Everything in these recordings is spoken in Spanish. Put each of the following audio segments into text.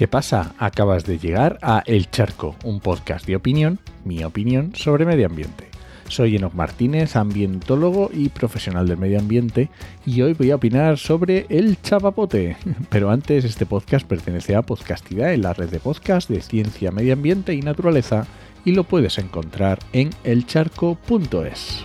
¿Qué pasa? Acabas de llegar a El Charco, un podcast de opinión, mi opinión sobre medio ambiente. Soy Enoc Martínez, ambientólogo y profesional del medio ambiente, y hoy voy a opinar sobre el chapapote. Pero antes, este podcast pertenece a Podcastidad, en la red de podcast de ciencia, medio ambiente y naturaleza, y lo puedes encontrar en elcharco.es.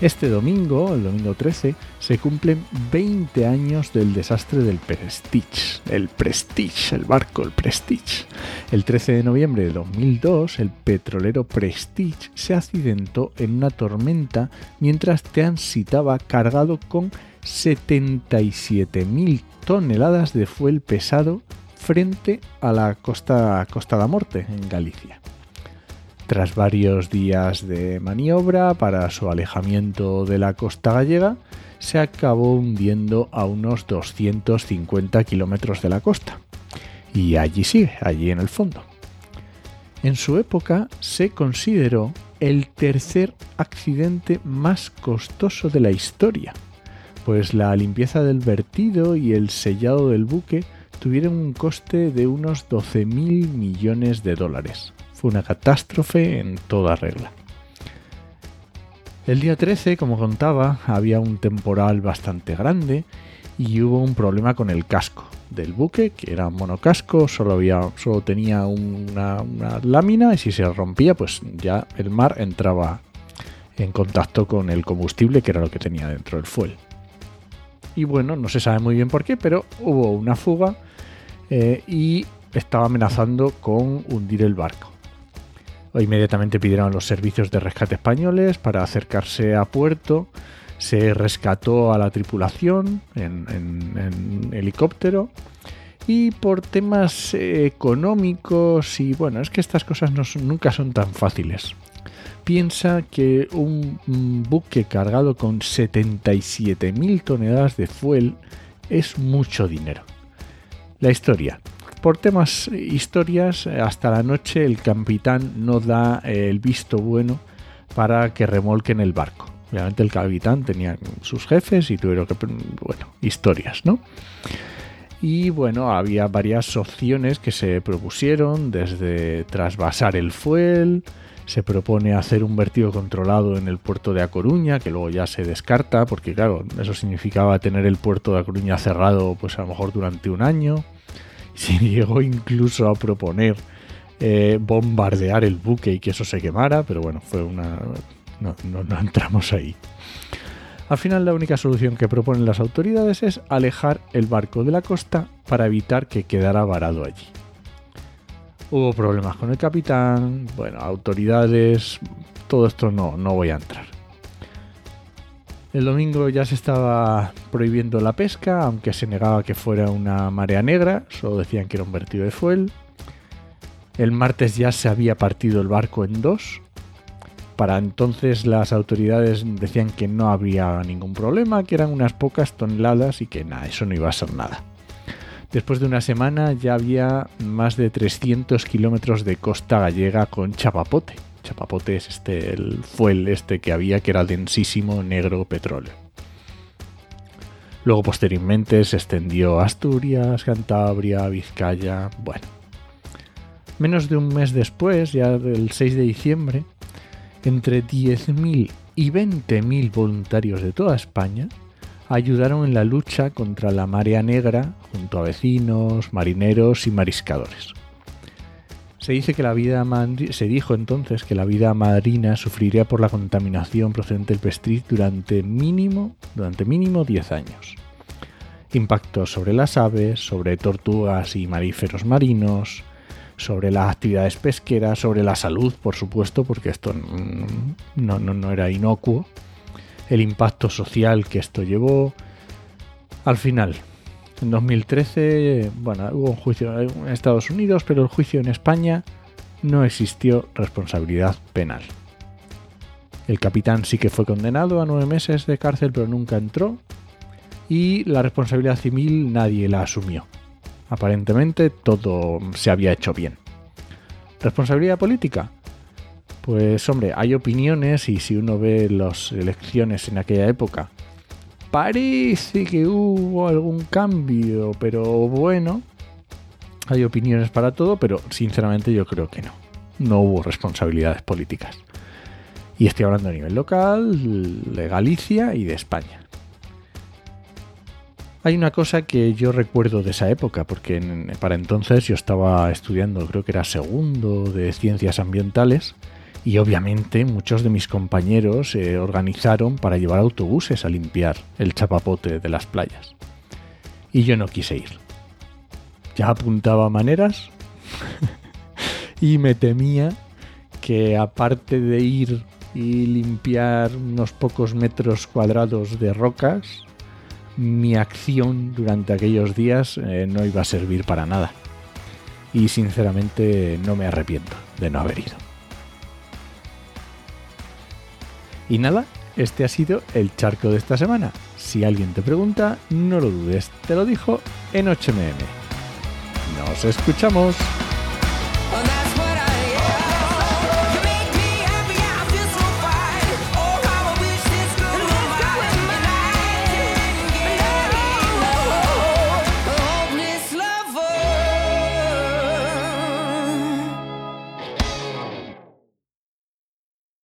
Este domingo, el domingo 13, se cumplen 20 años del desastre del Prestige. El Prestige, el barco, el Prestige. El 13 de noviembre de 2002, el petrolero Prestige se accidentó en una tormenta mientras transitaba cargado con 77.000 toneladas de fuel pesado frente a la costa, costa de la Morte, en Galicia. Tras varios días de maniobra para su alejamiento de la costa gallega, se acabó hundiendo a unos 250 kilómetros de la costa. Y allí sigue, allí en el fondo. En su época se consideró el tercer accidente más costoso de la historia, pues la limpieza del vertido y el sellado del buque tuvieron un coste de unos 12.000 millones de dólares. Fue una catástrofe en toda regla. El día 13, como contaba, había un temporal bastante grande y hubo un problema con el casco del buque, que era monocasco, solo, había, solo tenía una, lámina y si se rompía, pues ya el mar entraba en contacto con el combustible, que era lo que tenía dentro del fuel. Y bueno, no se sabe muy bien por qué, pero hubo una fuga eh, y estaba amenazando con hundir el barco. Inmediatamente pidieron los servicios de rescate españoles para acercarse a puerto. Se rescató a la tripulación en, helicóptero. Y por temas económicos y bueno, es que estas cosas nunca son tan fáciles. Piensa que un buque cargado con 77.000 toneladas de fuel es mucho dinero. La historia por temas historias, hasta la noche el capitán no da el visto bueno para que remolquen el barco. Obviamente el capitán tenía sus jefes y tuvieron que... Bueno, historias, ¿no? Y bueno, había varias opciones que se propusieron, desde trasvasar el fuel, se propone hacer un vertido controlado en el puerto de A Coruña, que luego ya se descarta, porque claro, eso significaba tener el puerto de A Coruña cerrado pues a lo mejor durante un año se llegó incluso a proponer eh, bombardear el buque y que eso se quemara, pero bueno, fue una... No, no, entramos ahí. Al final la única solución que proponen las autoridades es alejar el barco de la costa para evitar que quedara varado allí. Hubo problemas con el capitán, bueno, autoridades, todo esto no, no voy a entrar. El domingo ya se estaba prohibiendo la pesca, aunque se negaba que fuera una marea negra, solo decían que era un vertido de fuel. El martes ya se había partido el barco en dos. Para entonces las autoridades decían que no había ningún problema, que eran unas pocas toneladas y que nada, eso no iba a ser nada. Después de una semana ya había más de 300 kilómetros de costa gallega con chapapote chapapote es este, el fuel este que había, que era densísimo negro petróleo. Luego posteriormente se extendió a Asturias, Cantabria, Vizcaya, bueno. Menos de un mes después, ya del 6 de diciembre, entre 10.000 y 20.000 voluntarios de toda España ayudaron en la lucha contra la marea negra junto a vecinos, marineros y mariscadores. Se dice que la vida se dijo entonces que la vida marina sufriría por la contaminación procedente del Prestige durante mínimo durante mínimo 10 años. Impactos sobre las aves, sobre tortugas y mamíferos marinos, sobre las actividades pesqueras, sobre la salud, por supuesto, porque esto no, no era inocuo, el impacto social que esto llevó. Al final, en 2013, bueno, hubo un juicio en Estados Unidos, pero el juicio en España no existió responsabilidad penal. El capitán sí que fue condenado a nueve meses de cárcel, pero nunca entró. Y la responsabilidad civil nadie la asumió. Aparentemente todo se había hecho bien. ¿Responsabilidad política? Pues hombre, hay opiniones y si uno ve las elecciones en aquella época parece que hubo algún cambio, pero bueno, hay opiniones para todo, pero sinceramente yo creo que no. No hubo responsabilidades políticas. Y estoy hablando a nivel local, de Galicia y de España. Hay una cosa que yo recuerdo de esa época, porque para entonces yo estaba estudiando, creo que era segundo de ciencias ambientales, y obviamente muchos de mis compañeros se organizaron para llevar autobuses a limpiar el chapapote de las playas. Y yo no quise ir. Ya apuntaba maneras y me temía que aparte de ir y limpiar unos pocos metros cuadrados de rocas, mi acción durante aquellos días eh, no iba a servir para nada. Y sinceramente no me arrepiento de no haber ido. Y nada, este ha sido el charco de esta semana. Si alguien te pregunta, no lo dudes, te lo dijo en 8mm. Nos escuchamos.